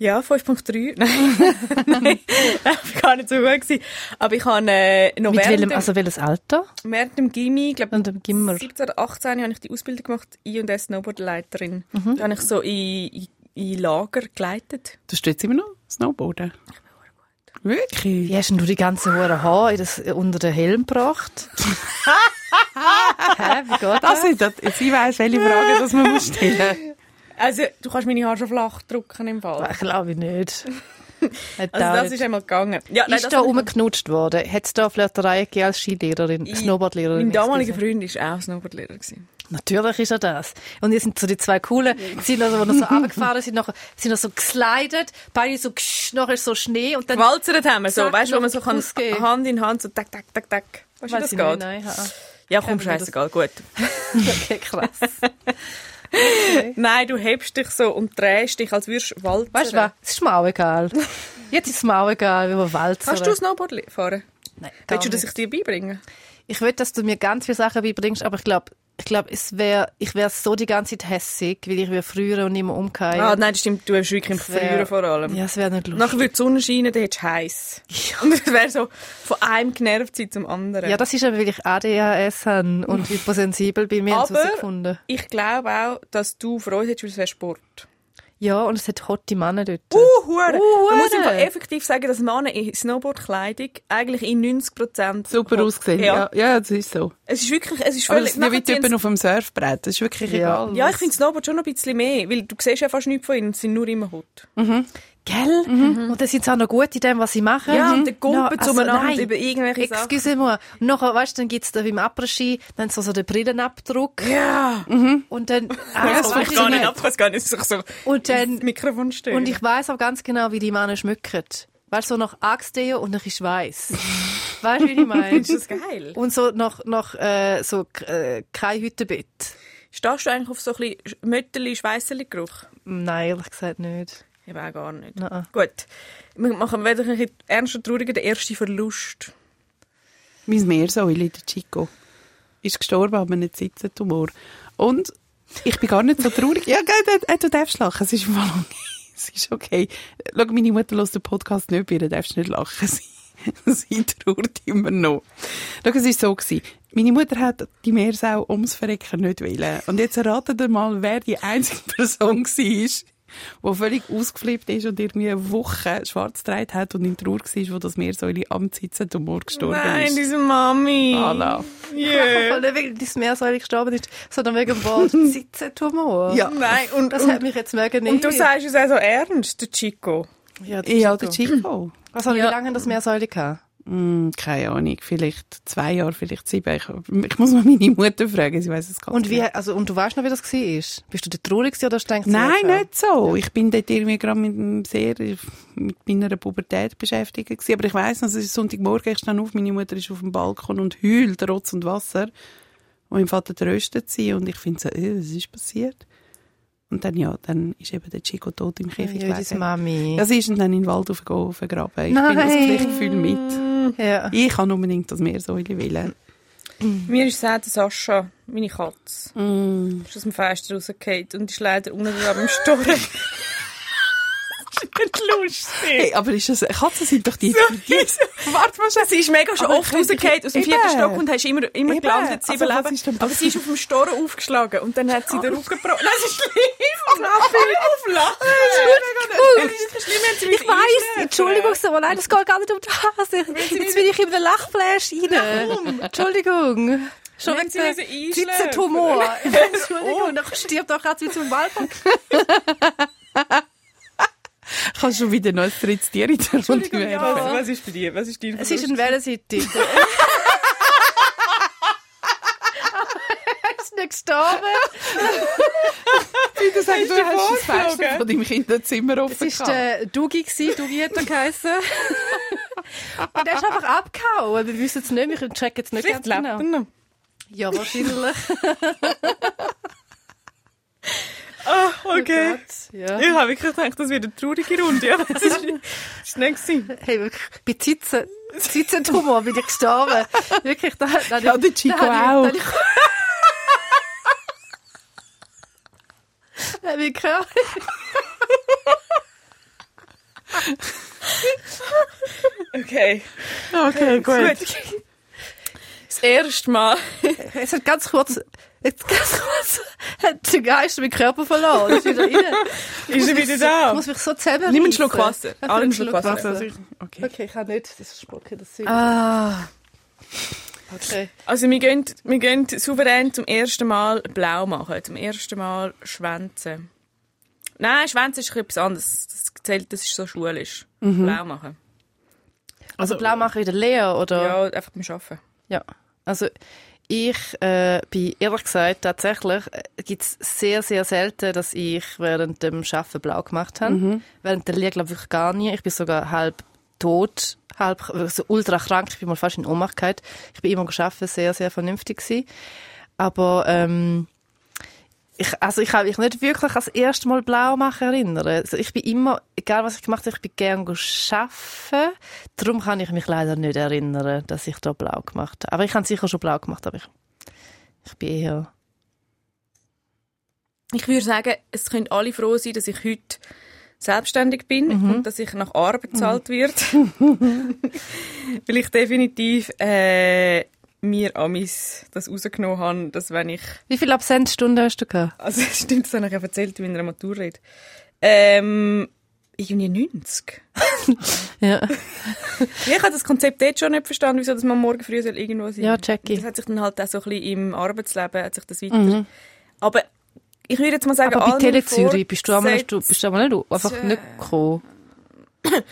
Ja, 5.3. Nein, nein, das war gar nicht so gut. Gewesen. Aber ich habe äh, noch Mit während, welchem, also welches Alter? während dem Gimmi, glaube Und dem Gimmer. 17 oder 18 habe ich die Ausbildung gemacht, I und S Snowboardleiterin. Mhm. Da habe ich so in, in, in Lager geleitet. Du stehst immer noch Snowboarden? Wirklich? Wie hast denn du die ganzen hohen Haare das, unter den Helm gebracht? Hä, wie geht das? Das sind, das, sie weiss, welche Fragen das man muss stellen Also, du kannst meine Haare schon flach drücken im Fall. Ich glaube nicht. Also, da das ist einmal gegangen. Ja, ist das da rumgeknutscht worden? Hat es da Flirterei gegeben als Skilehrerin, Ich- Snowboardlehrerin? Mein damaliger? Freund war auch Snowboardlehrer. gewesen. Natürlich ist er das. Und ihr sind so die zwei coolen, sind also, die noch so runtergefahren sind, nachher sind noch so geslidet, beide so, ksch, nachher ist so Schnee und dann... Gewalzert haben wir so, weißt du, wo man so kann. Hand in Hand so tak, tak, tak, tak. Weißt du, das geht? nicht, nein. Ja, komm, scheißegal, gut. Okay, krass. Nein, du hebst dich so und drehst dich, als würdest du walzen. Weißt du was? Es ist mir auch egal. Jetzt ist es mir auch egal, wie wir walzen. Kannst du Snowboard fahren? Nein, Willst du, dass ich dir beibringe? Ich will, dass du mir ganz viele Sachen beibringst, aber ich glaube, ich glaube, es wäre, ich wäre so die ganze Zeit hässig, weil ich wäre früher und immer umgekehrt. Ah, nein, das stimmt, du hast wirklich im wär- Früheren vor allem. Ja, es wäre nicht lustig. Nachher würde die Sonne scheinen, dann hättest du heiß. Und es wäre so von einem genervt sein zum anderen. Ja, das ist aber, weil ich ADHS habe und hypersensibel haben es Aber- herausgefunden. ich glaube auch, dass du Freude hättest, weil es wäre Sport. Ja, und es hat hotte Männer dort. Uh, hure. Uh, Man muss einfach effektiv sagen, dass Männer in Snowboardkleidung eigentlich in 90 Prozent Super ausgesehen. Ja. ja, das ist so. Es ist wirklich, es ist Aber völlig... das sind ja wie auf dem Surfbrett. Das ist wirklich Ja. egal. Ja, ich finde Snowboard schon noch ein bisschen mehr, weil du siehst ja fast nichts von ihnen, sie sind nur immer hot. Gell? Und dann sind sie auch noch gut in dem, was sie machen. Ja, Mhm. und dann kumpeln also, zueinander nein. über irgendwelche Sachen. Excuse-moi. Und nachher, weißt du, dann gibt's da beim Après-Ski dann so, so den Brillenabdruck. Ja. Und dann, ah, das weiß ich gar nicht ab, weiß gar nicht, so Und dann, Mikrofon stehe. und ich weiss auch ganz genau, wie die Männer schmücken. Weißt du, so nach Axe-Deo und nach ist weißt du, wie ich meine? Ist das geil? Und so nach, nach äh, so äh, kein Hüttenbett. Stehst du eigentlich auf so ein bisschen Mötterli, Schweisserli Geruch? Nein, ehrlich gesagt nicht. Ich auch gar nicht. Nein. Gut. Wir machen wieder ein bisschen ernst und trauriger, der erste Verlust. Mein Meersäule, der Chico, ist gestorben an einem Sitzentumor. Und ich bin gar nicht so traurig. Ja, gell, du, du darfst lachen. Es ist im Fall okay. Es ist okay. Schau, meine Mutter hört den Podcast nicht, bei ihr darfst du nicht lachen. Sie, sie trauert immer noch. Schau, es war so. Gewesen. Meine Mutter hat die Meersau ums Verrecken nicht wollen. Und jetzt erratet ihr mal, wer die einzige Person war, der völlig ausgeflippt ist und irgendwie eine Woche schwarz getragen hat und in Trauer war, wo das Meersäule am Sitzentumor gestorben Nein, ist. diese Mami. Anna. Yeah. Weil nicht wegen deines Meersäule gestorben ist, sondern wegen dem Wort Sitzentumor. Ja. Nein, und, Das und, hat mich jetzt mega nicht. und du sagst es auch so ernst, der Chico. ja, Ja, der Chico. Also, wie lange das Meersäule gehabt? Hm, keine Ahnung, vielleicht zwei Jahre, vielleicht sieben. Ich, ich muss mal meine Mutter fragen, sie weiß es gar Und nicht. wie, also, und du weißt noch, wie das war? Bist du da traurig oder hast du gedacht, Nein, ja, nicht so. Ich bin dort irgendwie gerade mit sehr, mit meiner Pubertät beschäftigt gewesen. Aber ich weiss noch, es ist Sonntagmorgen, ich stand auf, meine Mutter ist auf dem Balkon und heult Rotz und Wasser. Und mein Vater tröstet sie und ich finde so, äh, was ist passiert? Und dann, ja, dann ist eben der Chico tot im Käfig Ja, gelegen. Mami. Ja, sie ist dann in den Wald aufgegangen, vergraben. Ich bin Nein. das Pflichtgefühl mit. Ja. Ich kann unbedingt das Meersäule wählen. Mir ist es auch der Sascha, meine Katze. Mm. Ist aus dem Fenster rausgefallen und ist leider unten beim Storren. nicht lustig. Hey, aber ist das, Katzen sind doch die, die, Warte mal schnell. Sie ist mega schon Aber oft rausgefallen aus dem vierten Stock und hast immer, immer gelandet, sieben Also, was Leben. ist denn Aber sie ist auf dem Storen aufgeschlagen und dann hat sie den Rücken gebrochen. Das ist schlimm. auf Lachen. Das ist schlimm, wenn sie Ich weiss, Entschuldigung, aber nein, das geht gar nicht um das. Ich- Jetzt bin ich in einem Lachflash rein. Entschuldigung. Schon Wenn wegen sie der. Sitzentumor. Entschuldigung, dann stirbt doch gerade zum Balkon. Kannst du wieder noch ein drittes Tier in der Runde ja. Was, was ist bei dir? Was ist dein Es ist ein. Er ist nicht gestorben. Du sagst, du hast das? Fenster von deinem Kinderzimmer Es offen war der Dugi. Dugi hat er geheissen. Und er ist einfach abgehauen. Wir wissen es nicht, wir checken jetzt nicht Vielleicht ganz genau. noch. Ja, wahrscheinlich. Ah, okay. Gott, ja. Ich habe wirklich gedacht, das wird eine traurige Runde. Ja, das ist, das ist nicht gewesen. Hey, wirklich, bei Zitzen, Zitzentumor bin ich gestorben. Wirklich, da, da, Ja, der Chico da, auch. Da, da, mein Körper. Okay. Okay, gut. Gut. Das erste Mal. Es hat ganz kurz, jetzt ganz kurz, hat der Geist meinen Körper verloren. Ist wieder rein. Ist er wieder da? Ich muss mich so zusammenreißen. Nimm einen Schluck Wasser. Alle einen Schluck Wasser. Okay. Okay, ich kann nicht, das Spucken, das Zeug. Ah. Okay. Also wir gehen, wir gehen souverän zum ersten Mal blau machen. Zum ersten Mal schwänzen. Nein, schwänzen ist etwas anderes. Das zählt, das ist so schulisch. Blau machen. Also blau mache ich in der Lehre, oder? Ja, einfach beim Arbeiten. Ja, also ich äh, bin ehrlich gesagt tatsächlich äh, gibt es sehr sehr selten, dass ich während dem Schaffen blau gemacht habe. Während der Lehre glaube ich gar nie. Ich bin sogar halb tot, halb also ultra krank. Ich bin mal fast in Ohnmacht. Ich bin immer geschaffen, sehr sehr vernünftig gewesen. Aber ähm, ich, also ich habe mich nicht wirklich als erstes Mal blau machen erinnern. Also ich bin immer, egal was ich gemacht habe, ich bin gerne arbeiten. Darum kann ich mich leider nicht erinnern, dass ich da blau gemacht habe. Aber ich habe sicher schon blau gemacht, aber ich, ich bin eher... Ich würde sagen, es können alle froh sein, dass ich heute selbstständig bin und dass ich nach Arbeit bezahlt wird. Weil ich definitiv äh, mir amis das rausgenommen habe, dass wenn ich Wie viele Absenzstunden hast du gehabt? Also, stimmt, das habe ich ja erzählt in meiner Maturrede. Ähm, irgendwie 90. Ja, ich habe das Konzept dort schon nicht verstanden, wieso dass man morgen früh soll irgendwo sein ja Jackie. Das hat sich dann halt auch so ein bisschen im Arbeitsleben hat sich das weiter... Aber ich würde jetzt mal sagen, Aber bei Tele Zürich bist du einmal, du, bist du einmal nicht, einfach nicht gekommen. Meine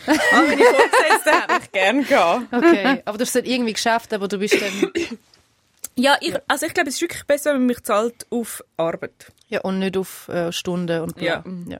Vorgesetzten hätte ich gerne gehabt. Okay, aber du hast es dann irgendwie geschafft, aber du bist dann... Ja, ich, also ich glaube, es ist wirklich besser, wenn man mich zahlt auf Arbeit. Ja, und nicht auf äh, Stunden und bla. Ja. ja.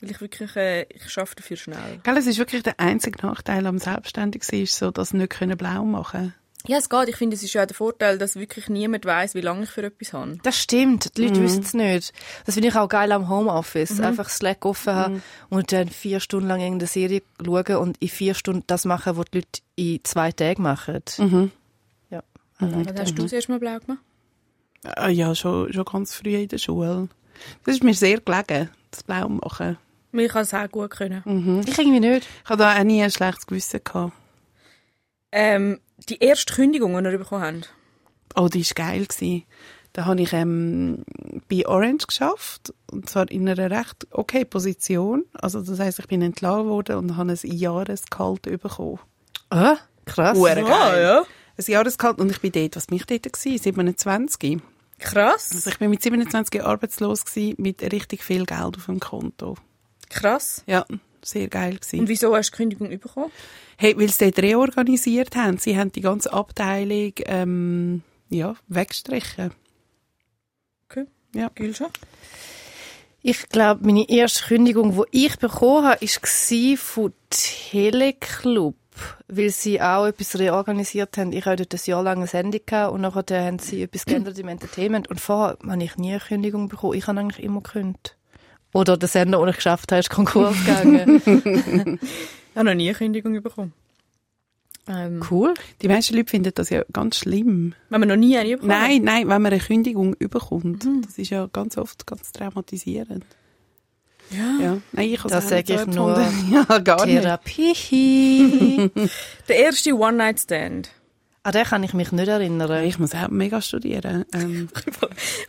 Weil ich wirklich, äh, ich schaffe dafür schnell. Gell, es ist wirklich der einzige Nachteil am Selbstständigsein, ist so, dass nicht können blau machen Ja, es geht. Ich finde, es ist ja auch der Vorteil, dass wirklich niemand weiß, wie lange ich für etwas habe. Das stimmt, die Leute wissen es nicht. Das finde ich auch geil am Homeoffice. Einfach Slack offen haben und dann vier Stunden lang irgendeine Serie schauen und in vier Stunden das machen, was die Leute in zwei Tagen machen. Ja. Was hast du das erste Mal blau gemacht? Äh, ja, schon, schon ganz früh in der Schule. Das ist mir sehr gelegen, das Blau machen. Mir kann es auch gut können. Ich irgendwie nicht. Ich hatte da auch nie ein schlechtes Gewissen. Gehabt. Ähm, die erste Kündigung, die wir bekommen haben. Oh, die war geil. Gewesen. Da habe ich ähm, bei Orange geschafft und zwar in einer recht okay Position. Also das heißt, ich bin entlassen worden und habe ein Jahresgehalt bekommen. Ah, krass. Hure geil. Ah, ja. Ein Jahresgehalt und ich bin dort, was bin ich dort gewesen? 27. Krass. Also ich bin mit 27 arbeitslos gewesen, mit richtig viel Geld auf dem Konto. Krass. Ja, sehr geil gewesen. Und wieso hast du die Kündigung bekommen? Hey, weil sie dort reorganisiert haben. Sie haben die ganze Abteilung ähm, ja, weggestrichen. Okay. Ja. Gülscha? Ich glaube, meine erste Kündigung, die ich bekommen habe, war von Teleclub, weil sie auch etwas reorganisiert haben. Ich hatte dort ein Jahr lang eine Sendung und nachher haben sie etwas geändert im Entertainment und vorher habe ich nie eine Kündigung bekommen. Ich habe eigentlich immer gekündigt. Oder der Sender, den ich geschafft habe, ist Konkurs gegangen. Ich habe noch nie eine Kündigung bekommen. Ähm, cool. Die meisten Leute finden das ja ganz schlimm. wenn man noch nie eine bekommen Nein, nein, wenn man eine Kündigung überkommt. Das ist ja ganz oft ganz traumatisierend. Ja. Ja. Nein, ich Das sage ich nur. Ja, gar nicht. Therapie. Der erste One-Night-Stand. An den kann ich mich nicht erinnern. Ich muss auch mega studieren. Ähm,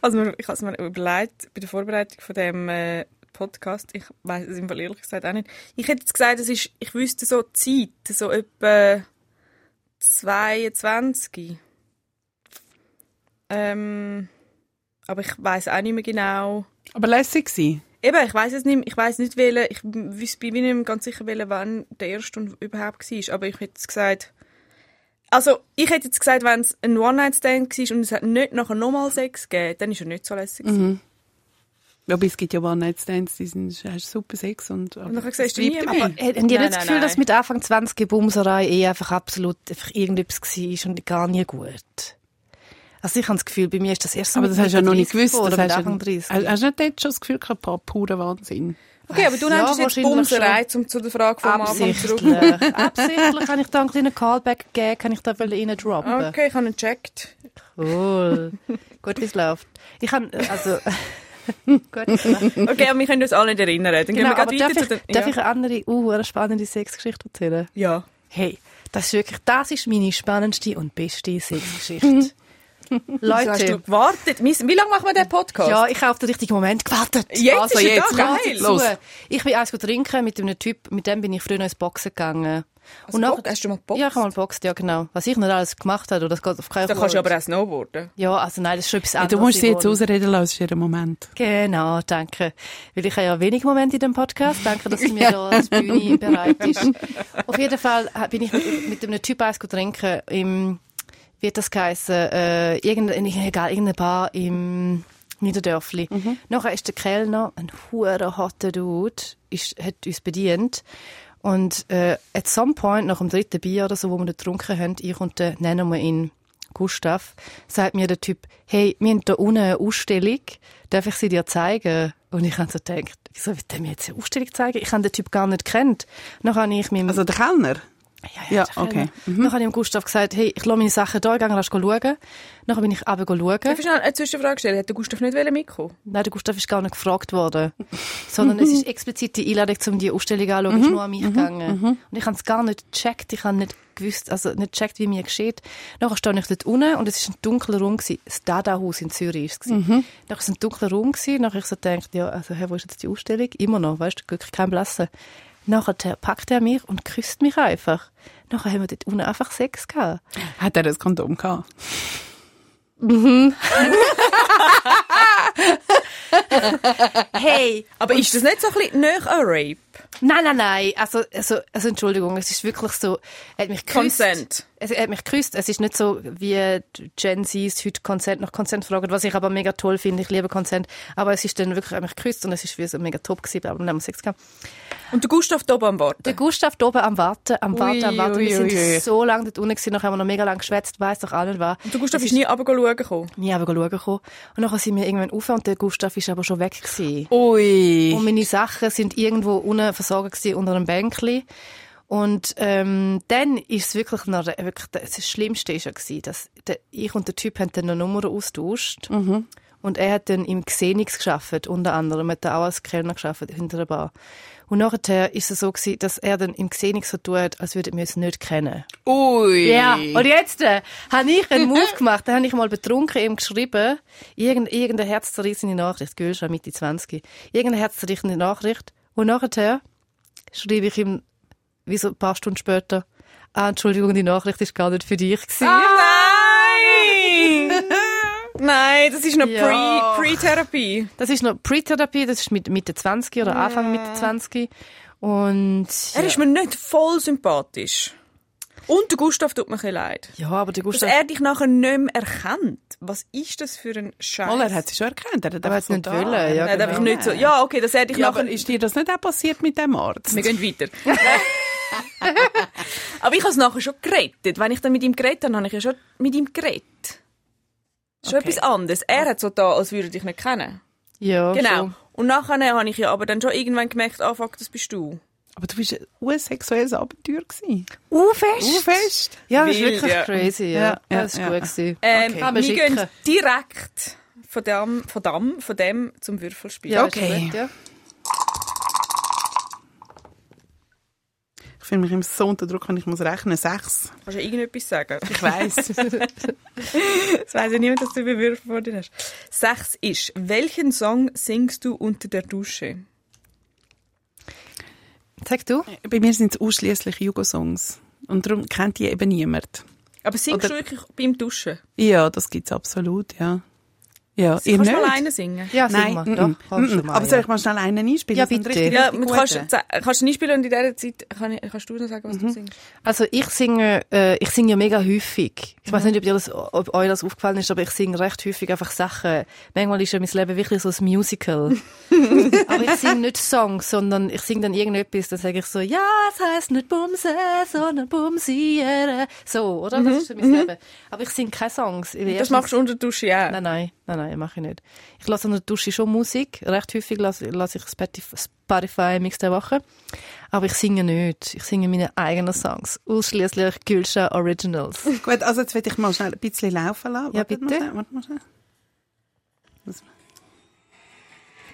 Also ich habe es mir überlegt, bei der Vorbereitung von dem äh, Podcast, ich weiß es im Fall ehrlich gesagt auch nicht. Ich hätte jetzt gesagt, es ist, ich wüsste so Zeit, so etwa 22. Ähm, aber ich weiß auch nicht mehr genau. aber lässig sie. Eben, ich weiß es nicht, ich weiß nicht, welche, ich wüs- bin nicht mehr ganz sicher, welcher wann der erste und überhaupt war, aber ich hätte jetzt gesagt, also ich hätte jetzt gesagt, wenn es ein One-Night-Stand war und es hat nicht nachher nochmal Sex gegeben, dann ist er nicht so lässig gewesen. Aber es gibt ja One-Night-Stands, die sind hast super Sex und, aber Und nachher es siehst du nie mehr. Habt ihr nicht Nein, das Gefühl, nein. dass mit Anfang 20 Bumserei eh einfach absolut einfach irgendetwas war und gar nie gut? Also ich habe das Gefühl, bei mir ist das erst so Aber das hast du ja noch nicht 30 gewusst. Oder Das hast, Anfang du, 30. hast, hast du nicht dort schon das Gefühl gehabt, boah, purer Wahnsinn? Okay, aber du Ja, nennst es jetzt wahrscheinlich Bumserei, um zu der Frage vom Anfang zurück. Absichtlich. Kann ich da einen kleinen Callback geben, kann ich da rein droppen. Okay, ich habe ihn gecheckt. Cool. Gut, wie es läuft. Ich kann, also, gut. Genau, Okay, aber wir können uns alle nicht erinnern. Dann gehen wir gerade darf, weiter ich, zu den... darf ja. ich eine andere, uh, eine spannende Sexgeschichte erzählen? ja. Hey, das ist wirklich, das ist meine spannendste und beste Sexgeschichte. Wieso hast du Leute, gewartet? Wie lange machen wir den Podcast? ja, ich habe auf den richtigen Moment gewartet. Jetzt Also ist er jetzt, da, geil. los. Ich bin eins trinken mit einem Typ, mit dem bin ich früher ins Boxen gegangen. Also, nachher- Box- hast du mal geboxt? Ja, ich habe mal geboxt, ja genau. Was ich nicht alles gemacht habe, oder das geht auf keinen Da kannst du aber auch snowboarden. Ja, also nein, das ist schon etwas Ja, anderes. du musst sie jetzt ausreden lassen, ist ihr Moment. Genau, danke. Weil ich habe ja wenig Momente in dem Podcast. Danke, dass du mir da als Bühne bereit ist. Auf jeden Fall bin ich mit, mit einem Typ eins trinken im, hat das geheissen, äh, irgendeine, egal, irgendeine Bar im Niederdörfli. Nachher ist der Kellner, ein huere hotter Dude, ist, hat uns bedient. Und äh, at some point, nach dem dritten Bier oder so, wo wir da getrunken haben, ich und der, nennen wir ihn Gustav, sagt mir der Typ, hey, wir haben da unten eine Ausstellung, darf ich sie dir zeigen? Und ich habe so gedacht, wieso will der mir jetzt eine Ausstellung zeigen? Ich habe den Typ gar nicht kennt. Dann habe ich meinem... Also der Kellner? Ja, ja, Kellner. okay. Dann habe ich dem Gustav gesagt, hey, ich lasse meine Sachen da, geh rasch schauen. Dann bin ich runter schauen. Darf ich schnell eine Zwischenfrage stellen? Hat der Gustav nicht mitkommen? Nein, der Gustav ist gar nicht gefragt worden. Sondern es ist explizit die Einladung, um die Ausstellung anzuschauen, ist nur an mich gegangen. Und ich habe es gar nicht gecheckt. Ich habe nicht gewusst, also nicht gecheckt, wie mir geschieht. Nachher stehe ich dort unten und es war ein dunkler Raum. gewesen. Das Dada-Haus in Zürich war es. Mhm. Nachher war es ein dunkler Raum. gewesen. Nachher habe ich so gedacht, ja, also, hey, wo ist jetzt die Ausstellung? Immer noch, weißt du, wirklich kein Blassen. Nachher packt er mich und küsst mich einfach. Nachher haben wir dort unten einfach Sex gehabt. Hat er das Kondom gehabt? Hey! Aber ist das nicht so ein bisschen näher an Rape? Nein, nein, nein. Also, also, also Entschuldigung, es ist wirklich so, er hat mich geküsst. Consent. Es, hat mich geküsst. Es ist nicht so, wie Gen Zs heute Consent nach Consent fragen, was ich aber mega toll finde. Ich liebe Consent. Aber es ist dann wirklich, hat mich geküsst und es ist wie so mega top gewesen, aber dann haben wir Sex gehabt. Und der Gustav da oben am Warten? Der Gustav da oben am Warten, am Warten, am Warten. Wir sind ui. so lange dort unten gewesen, nachher haben wir noch mega lang geschwätzt, weiss doch auch nicht was. Und der Gustav ist nie runter gekommen? Nie aber schauen gekommen. Und nachher sind wir irgendwann auf und der Gustav ist aber schon weg gewesen. Ui. Und meine Sachen sind irgendwo unten versorgt gewesen, unter einem Bänkli. Und ähm, dann ist es wirklich noch, wirklich, das Schlimmste ist ja gewesen, dass der, ich und der Typ haben dann eine Nummer austauscht. Und Und er hat dann im Xenix geschafft, unter anderem, hat er auch als Kellner geschafft hinter der Bar. Und nachher ist es so gewesen, dass er dann im Xenix so tut, als würde wir es nicht kennen. Ui. Ja, und jetzt äh, habe ich einen Move gemacht, da habe ich mal betrunken ihm geschrieben, irgend, irgendeine herzzerrissende Nachricht, Gül schon Mitte 20, irgendeine herzzerrissende Nachricht. Und nachher schreibe ich ihm, wie so ein paar Stunden später, ah, Entschuldigung, die Nachricht ist gar nicht für dich gewesen. Nein! Nein, das ist noch Ja. Pre- Pre-Therapie. Das ist noch Pre-Therapie, das ist mit Mitte 20 oder Anfang Mitte 20. Und er ist mir nicht voll sympathisch. Und der Gustav tut mir ein bisschen leid. ja, aber der Dass Gustav er dich nachher nicht mehr erkennt. Was ist das für ein Scheiß? Mal, er hat sie schon erkannt. Er hat Aber er einfach hat's nicht da. wollen, ja, Nein, einfach genau. nicht so. Ja, okay, dass er dich Ja, nachher... aber ist dir das nicht auch passiert mit dem Arzt? Wir gehen weiter. aber ich habe es nachher schon gerettet. Wenn ich dann mit ihm geredet habe, habe ich ja schon mit ihm geredet. Schon Okay. etwas anderes. Er hat so da, als würde ich dich nicht kennen. ja, Genau. schon. Und nachher habe ich ja aber dann schon irgendwann gemerkt, ah fuck, das bist du. Aber du bist ein ursexuelles Abenteuer gewesen. Uh, fest. Uh, fest. Ja, das ist Wild, wirklich ja. crazy, ja. Ja, ja, das ist ja. gut gewesen. Ähm, Okay. Wir schicken. gehen direkt von dem, von dem, von dem zum Würfelspiel. Ja, Okay. ist gut, ja. Fühle mich immer so unter Druck, wenn ich muss rechnen. Sechs. Kannst du irgendetwas sagen? Ich weiss. Das weiss ja niemand, dass du Würfel vor dir hast. Sechs ist, welchen Song singst du unter der Dusche? Sag du. Bei mir sind es ausschließlich Jugo-Songs. Und darum kennt die eben niemand. Aber singst Oder- du wirklich beim Duschen? Ja, das gibt's absolut, ja. Ja, ihr Kannst du nicht? mal einen singen? Ja, Nein, mal. Doch, mm, kannst du mm. mal, aber ja. soll ich mal schnell einen einspielen? Ja, bitte. richtig, Ja, richtig du kannst, kannst du nicht spielen und in dieser Zeit kann ich, kannst du dann sagen, was du singst? Also ich singe, äh, ich singe ja mega häufig. Ich weiß nicht, ob, das, ob euch das aufgefallen ist, aber ich singe recht häufig einfach Sachen. Manchmal ist ja mein Leben wirklich so ein Musical. aber ich singe nicht Songs, sondern ich singe dann irgendetwas, dann sage ich so, ja, es heisst nicht Bumse, sondern Bumsieren. So, oder? Das ist so mein Leben. Aber ich singe keine Songs. Das machst du unter der Dusche auch? Nein, nein, nein, nein, mache ich nicht. Ich lasse unter der Dusche schon Musik. Recht häufig lasse, lasse ich Spotify, Spotify Mix der Woche. Aber ich singe nicht. Ich singe meine eigenen Songs. Ausschließlich Gülscha Originals. Gut, also jetzt will ich mal schnell ein bisschen laufen lassen. Ja, bitte. Mal, schnell, warte mal schnell.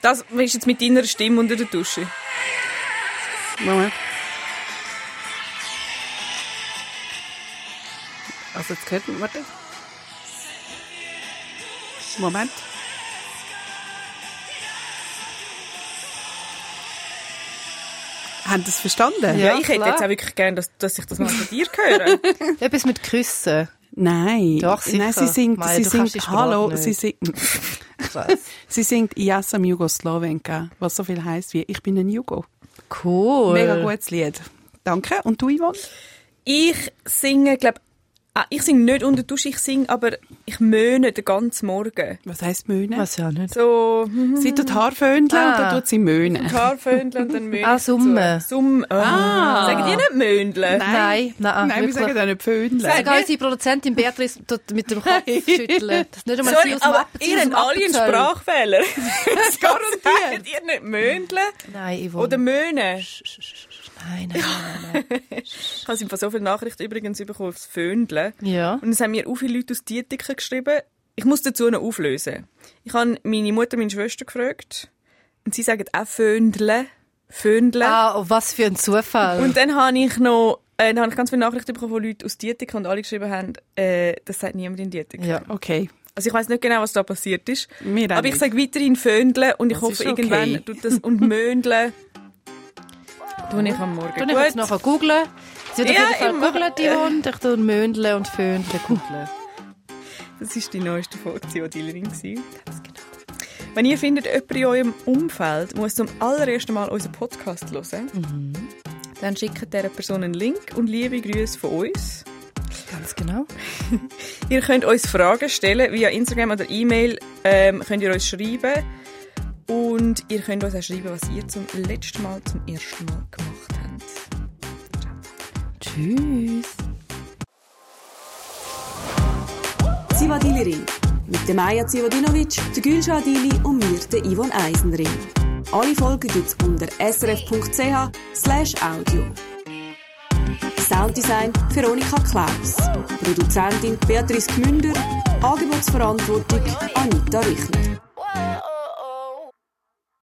Das ist jetzt mit deiner Stimme unter der Dusche. Moment. Also jetzt gehört man, warte. Moment. Haben Sie das verstanden? Ja. Ich hätte jetzt auch wirklich gerne, dass, dass ich das mal von dir höre. Etwas mit Küssen. Nein. Doch, sicher. Nein, sie singt, Maya, sie singt, hallo, nicht. sie singt, sie singt Ja sam Jugoslowenka, was so viel heisst wie Ich bin ein Jugo. Cool. Mega gutes Lied. Danke. Und du, Yvonne? Ich singe, glaube ah, ich singe nicht unter der Dusche, ich singe, aber ich möhne den ganzen Morgen. Was heisst Möhnen? Was ja nicht. So, hm, Sie tut Haarföhnchen und Ah. dann tut sie Möhnen. Haarföhnchen und dann möhne Ah, ich. Summen. Summen. Oh. Ah. Sagen die nicht Möhnle? Nein, nein, Nein, wir sagen auch nicht Föhnchen. Sogar unsere Produzentin Beatrice tut mit dem Kopf schütteln. Das ist nicht einmal Sorry, sie aus dem aber App- sie ihr habt alle einen. Sprachfehler. Das garantiert. ihr nicht Möhnle Nein, Yvonne. oder Möhne. Nein, nein, nein, nein. Ich habe von so viele Nachrichten übrigens bekommen aufs Föhnle. nein. Ja. Und es haben mir auch viele Leute aus Dietiken geschrieben. Ich muss dazu noch auflösen. Ich habe meine Mutter, meine Schwester gefragt. Und sie sagen auch Föndle. Föndle. Ah, oh, was für ein Zufall. Und dann habe ich noch äh, dann habe ich ganz viele Nachrichten bekommen von Leuten aus Dietiken und alle geschrieben haben, äh, das sagt niemand in Dietiken. ja. Okay. Also ich weiß nicht genau, was da passiert ist. Auch aber ich sage weiterhin Föndle und ich Das hoffe, ist okay. irgendwann tut das und Möndle tue ich am Morgen. Dann ich jetzt nachher googlen. Sie wird Ja, auf jeden Fall die Hund. Ich tue Möndle und Föndle googlen. Das war die neueste Folge, die Dealerin war. Wenn ihr findet, jemand in eurem Umfeld muss zum allerersten Mal unseren Podcast hören, dann schickt dieser Person einen Link und liebe Grüße von uns. Ganz genau. Ihr könnt uns Fragen stellen via Instagram oder E-Mail. Ähm, könnt ihr uns schreiben. Und ihr könnt uns auch schreiben, was ihr zum letzten Mal, zum ersten Mal gemacht habt. Tschüss. Zivadili-Ring. Mit der Maja Zivadinovic, der Gülşah Adili und mir, der Yvonne Eisenring. Alle Folgen gibt's unter srf.ch audio. Sounddesign Veronika Klaus. Produzentin Beatrice Gmünder. Angebotsverantwortung Anita Richner.